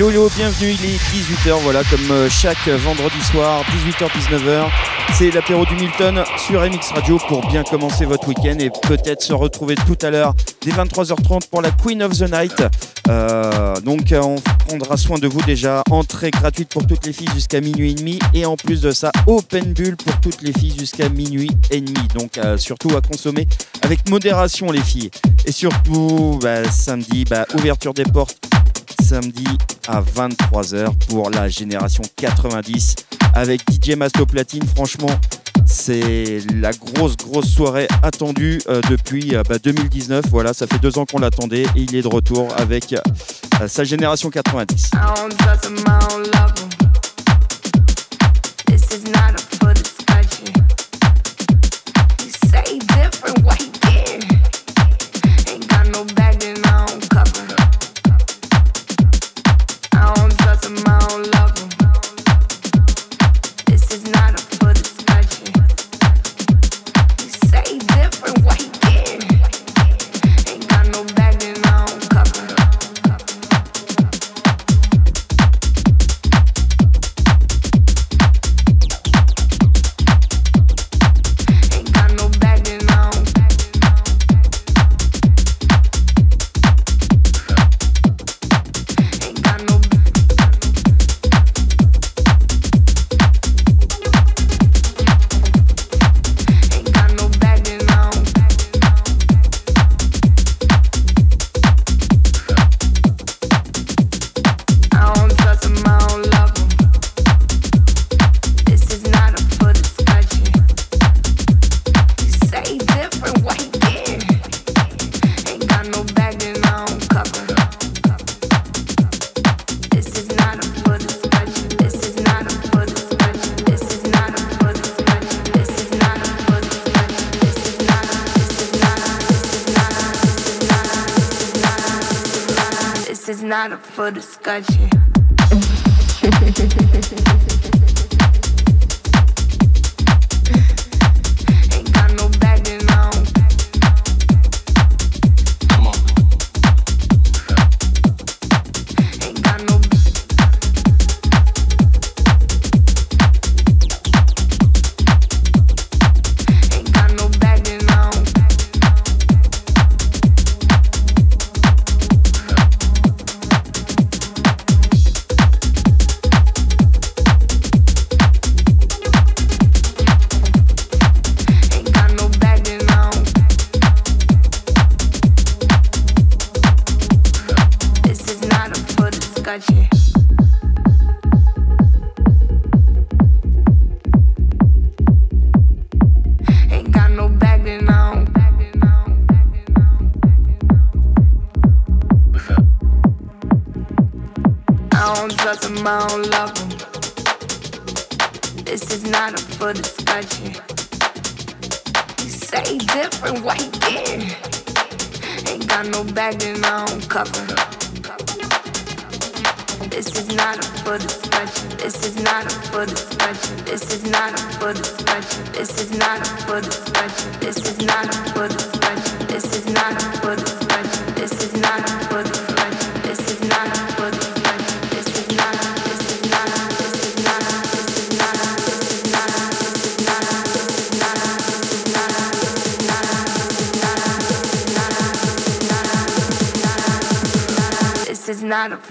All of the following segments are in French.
Hello, hello, bienvenue, il est 18h, voilà, comme euh, chaque vendredi soir, 18h-19h. C'est l'apéro du Milton sur MX Radio pour bien commencer votre week-end et peut-être se retrouver tout à l'heure dès 23h30 pour la Queen of the Night. Euh, donc on prendra soin de vous déjà. Entrée gratuite pour toutes les filles jusqu'à minuit et demi et en plus de ça, open bulle pour toutes les filles jusqu'à minuit et demi. Donc euh, surtout à consommer avec modération les filles. Et surtout, bah, samedi, bah, ouverture des portes samedi à 23h pour la génération 90 avec DJ Masto Platine. Franchement, c'est la grosse, grosse soirée attendue euh, depuis 2019. Euh, bah, voilà, ça fait deux ans qu'on l'attendait et il est de retour avec euh, sa génération 90.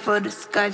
for the scotch.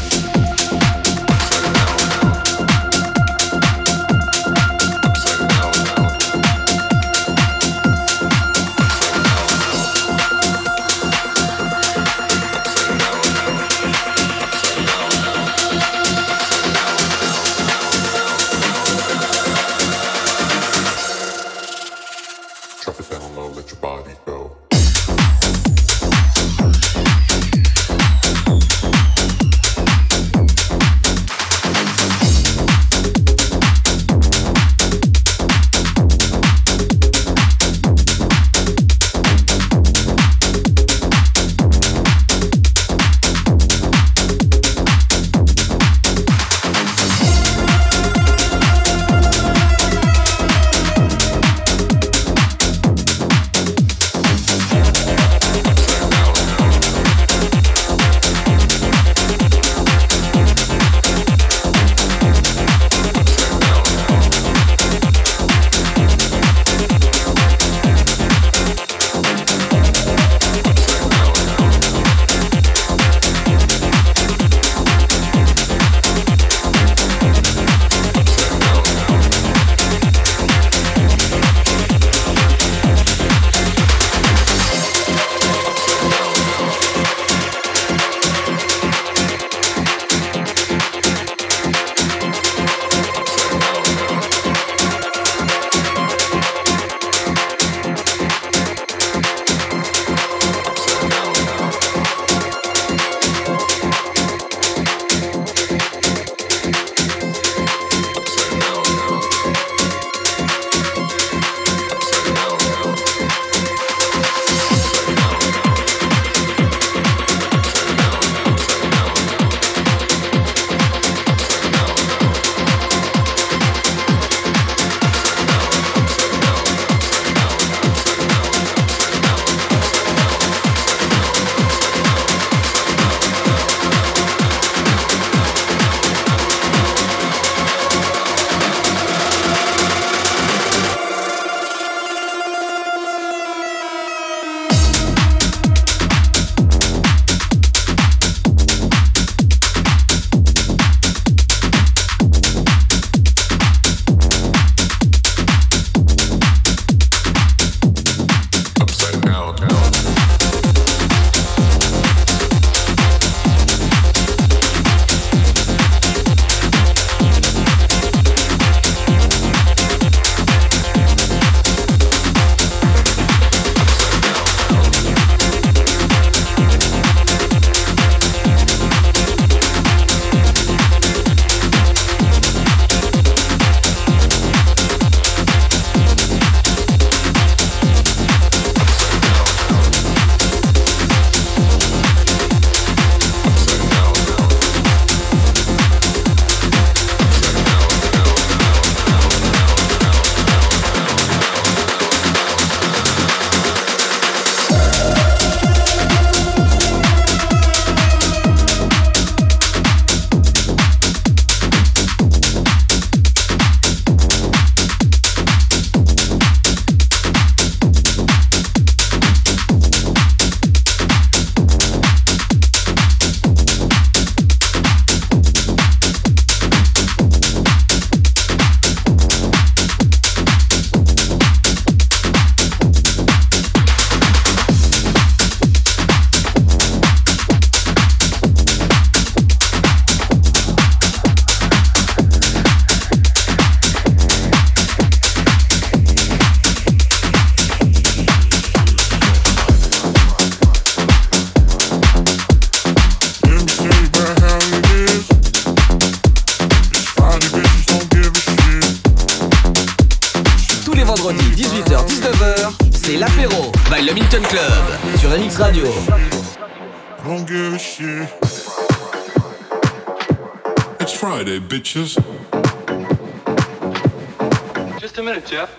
Just a minute, Jeff.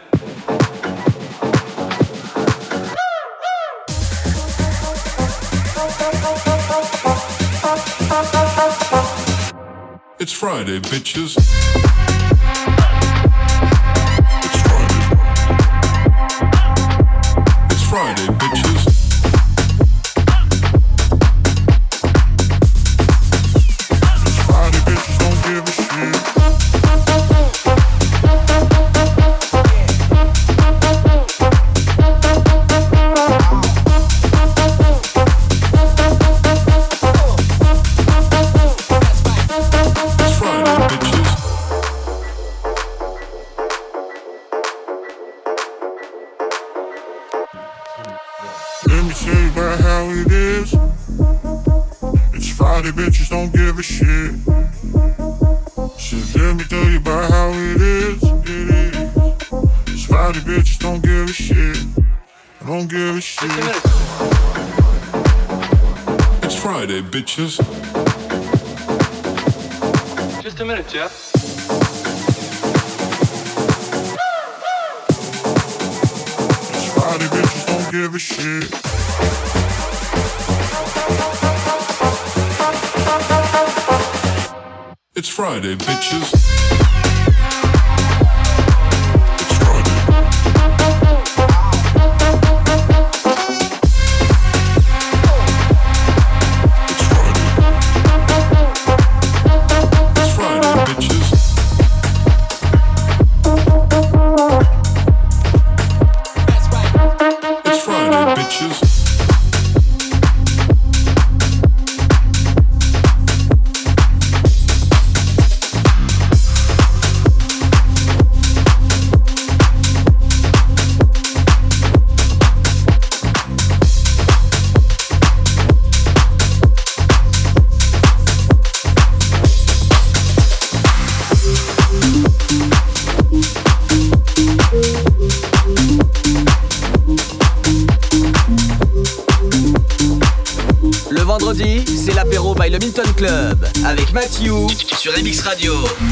It's Friday, bitches. Bitches. Just a minute, Jeff. Friday, bitches don't give a shit. It's Friday, bitches. MX Radio.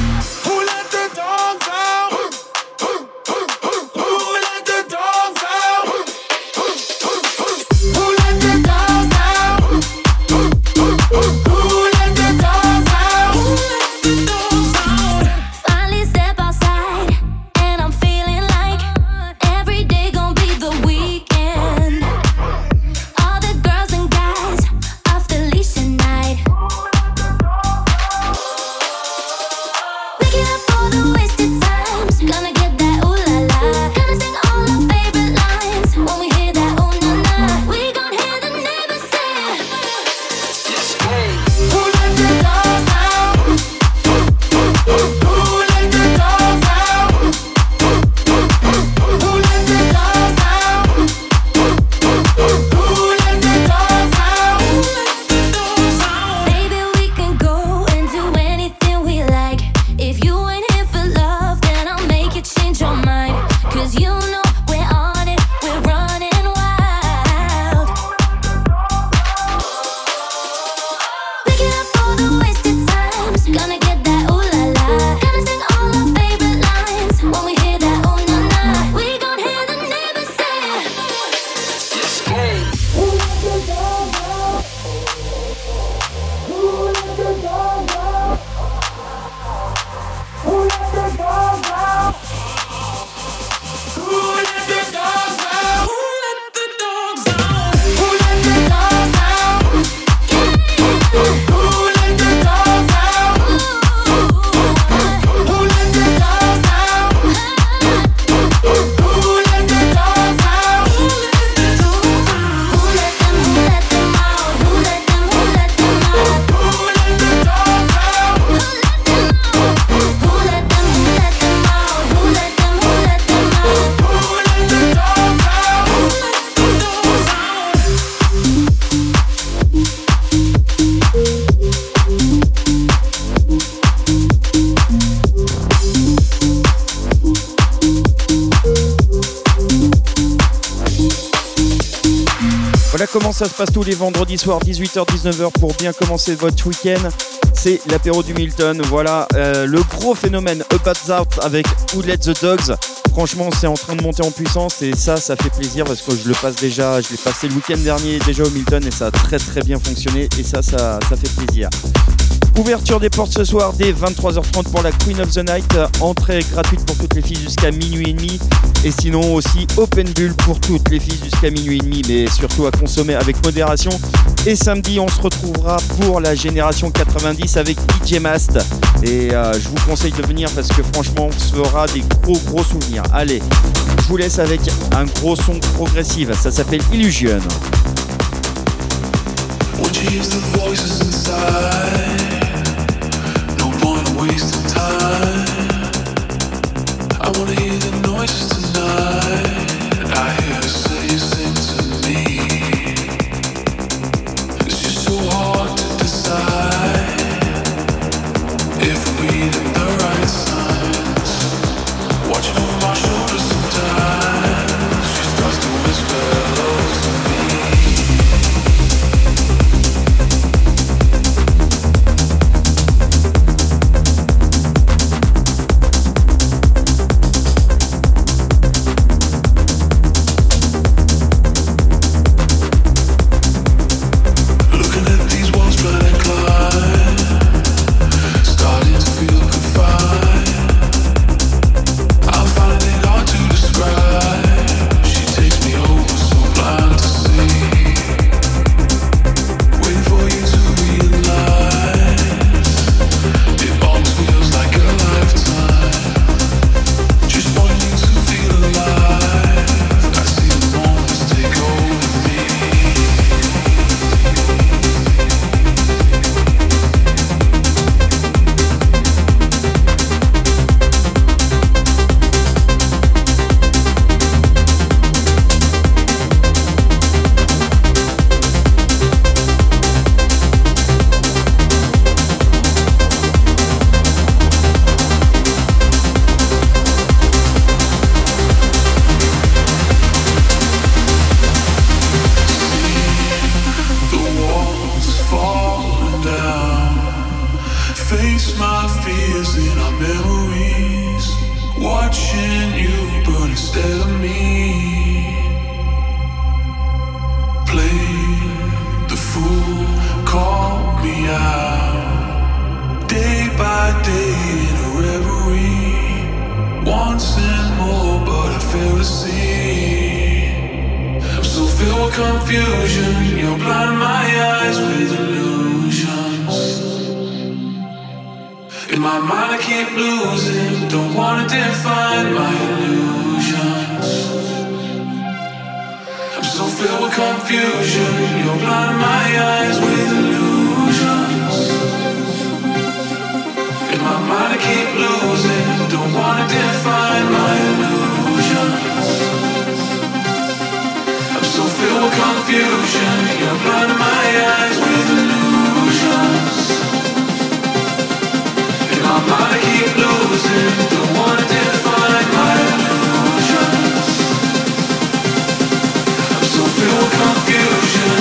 Passe tous les vendredis soirs, 18h-19h pour bien commencer votre week-end. C'est l'apéro du Milton. Voilà euh, le gros phénomène Up at Out avec Who Let the Dogs. Franchement, c'est en train de monter en puissance et ça, ça fait plaisir parce que je le passe déjà. Je l'ai passé le week-end dernier déjà au Milton et ça a très très bien fonctionné et ça, ça, ça fait plaisir. Ouverture des portes ce soir dès 23h30 pour la Queen of the Night. Entrée gratuite pour toutes les filles jusqu'à minuit et demi. Et sinon aussi Open Bull pour toutes les filles jusqu'à minuit et demi, mais surtout à consommer avec modération. Et samedi, on se retrouvera pour la génération 90 avec DJ Mast. Et euh, je vous conseille de venir parce que franchement, on se fera des gros gros souvenirs. Allez, je vous laisse avec un gros son progressif. Ça s'appelle Illusion. Wanna hear the noises tonight. I hear I'm so filled with confusion. You're blind my eyes with illusions. In my mind, I keep losing. Don't wanna define my illusions. I'm so filled with confusion. You're blind my eyes with illusions. In my mind, I keep losing. Don't wanna define my. Confusion. You're blinding my eyes with illusions. I keep losing. Don't wanna define my illusions. I'm so filled with confusion.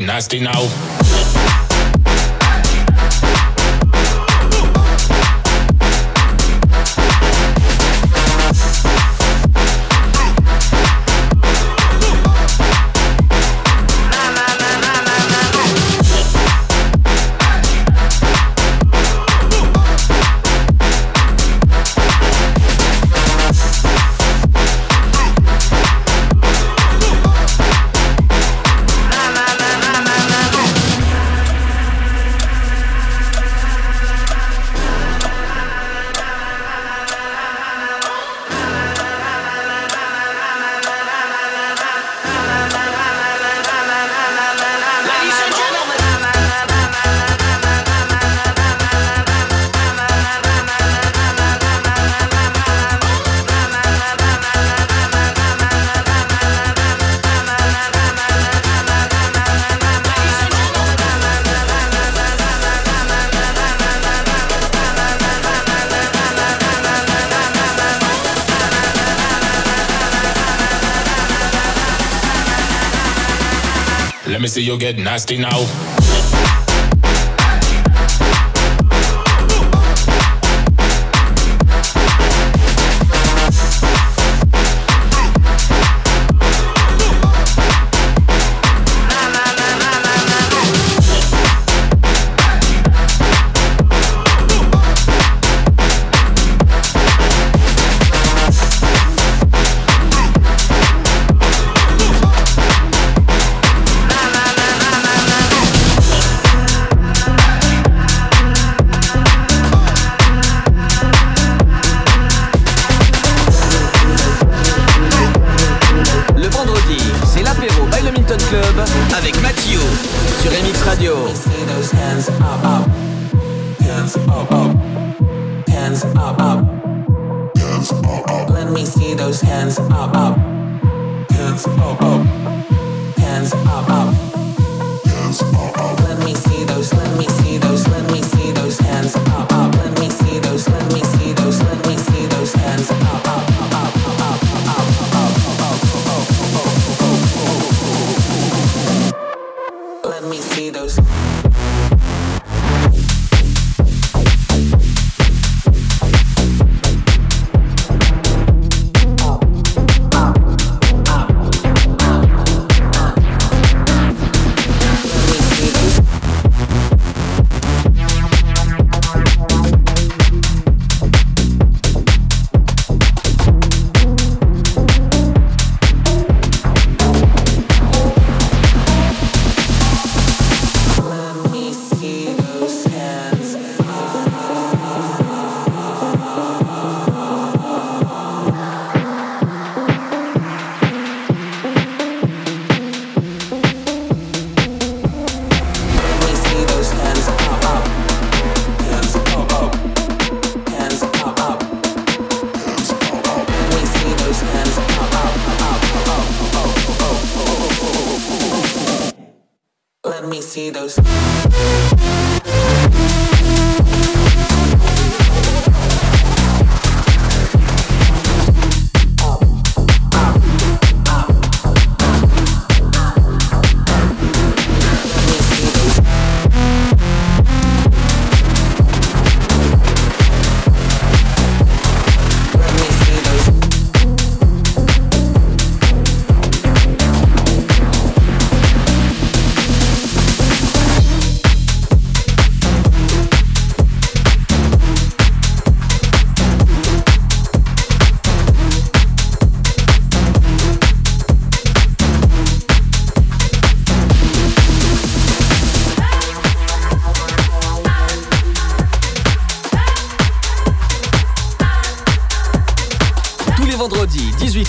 nasty now. Get nasty now. up. Hands up, up. Let me see those hands up, up. Hands up, up. Hands up, up. Hands up, up. Let me see those, let me see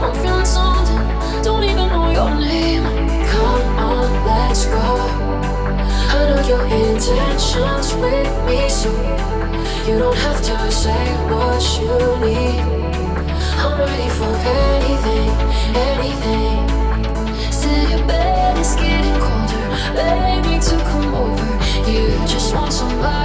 I'm feeling something, don't even know your name. Come on, let's go. I know your intentions with me, so you don't have to say what you need. I'm ready for anything, anything. Bed is getting colder, to come over. You just want somebody.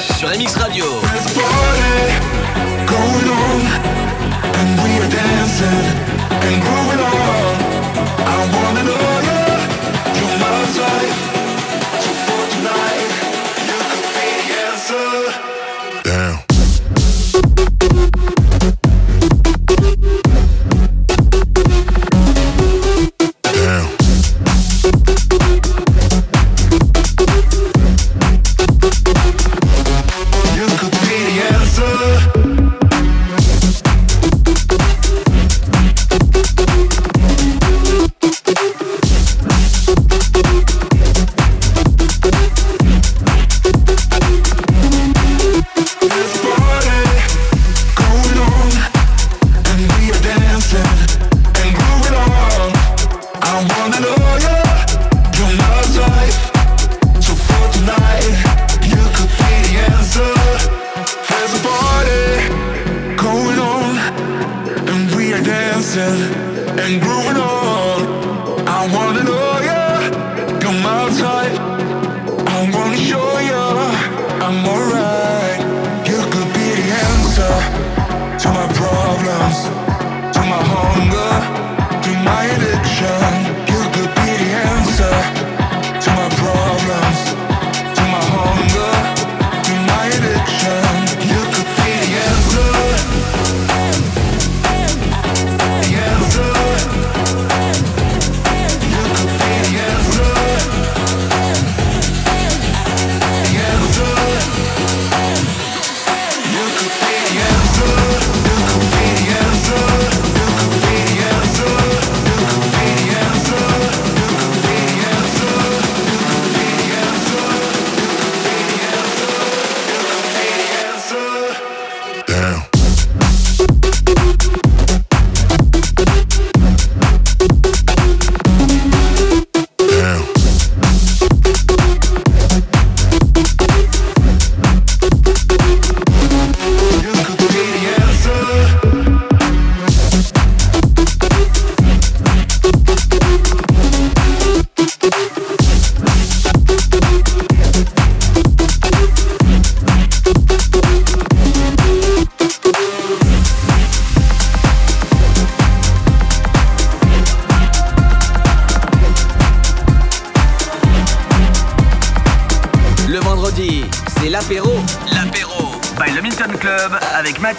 sur la Mix Radio. Going on, and we are dancing and moving on.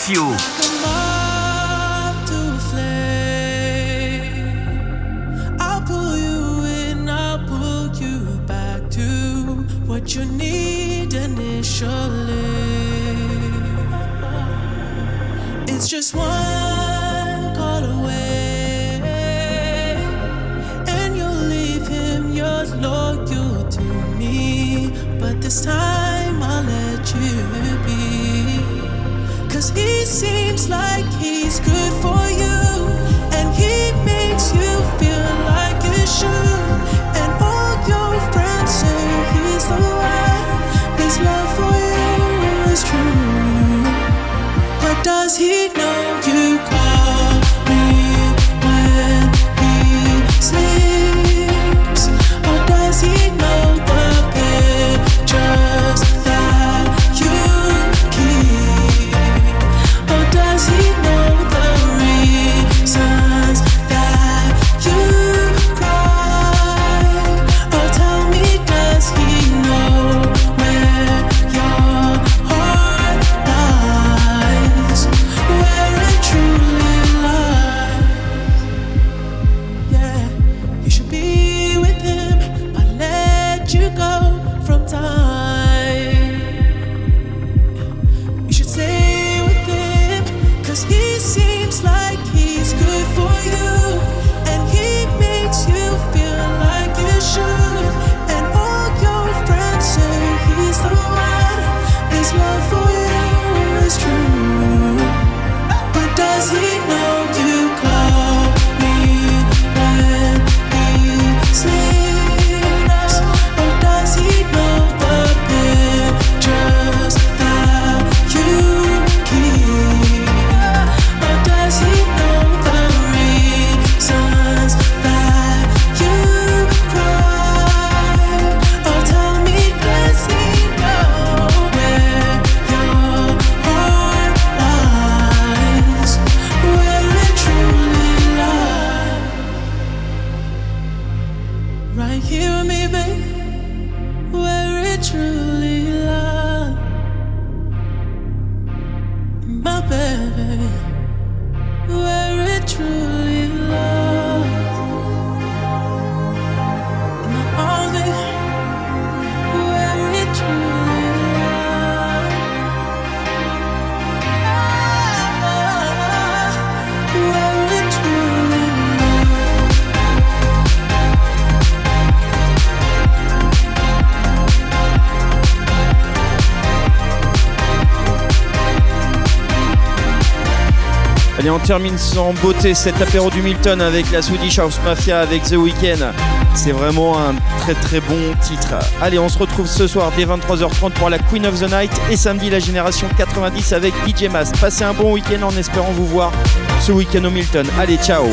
you. Termine sans beauté cet apéro du Milton avec la Swedish House Mafia avec The Weeknd. C'est vraiment un très très bon titre. Allez, on se retrouve ce soir dès 23h30 pour la Queen of the Night et samedi la génération 90 avec DJ Mas. Passez un bon week-end en espérant vous voir ce week-end au Milton. Allez, ciao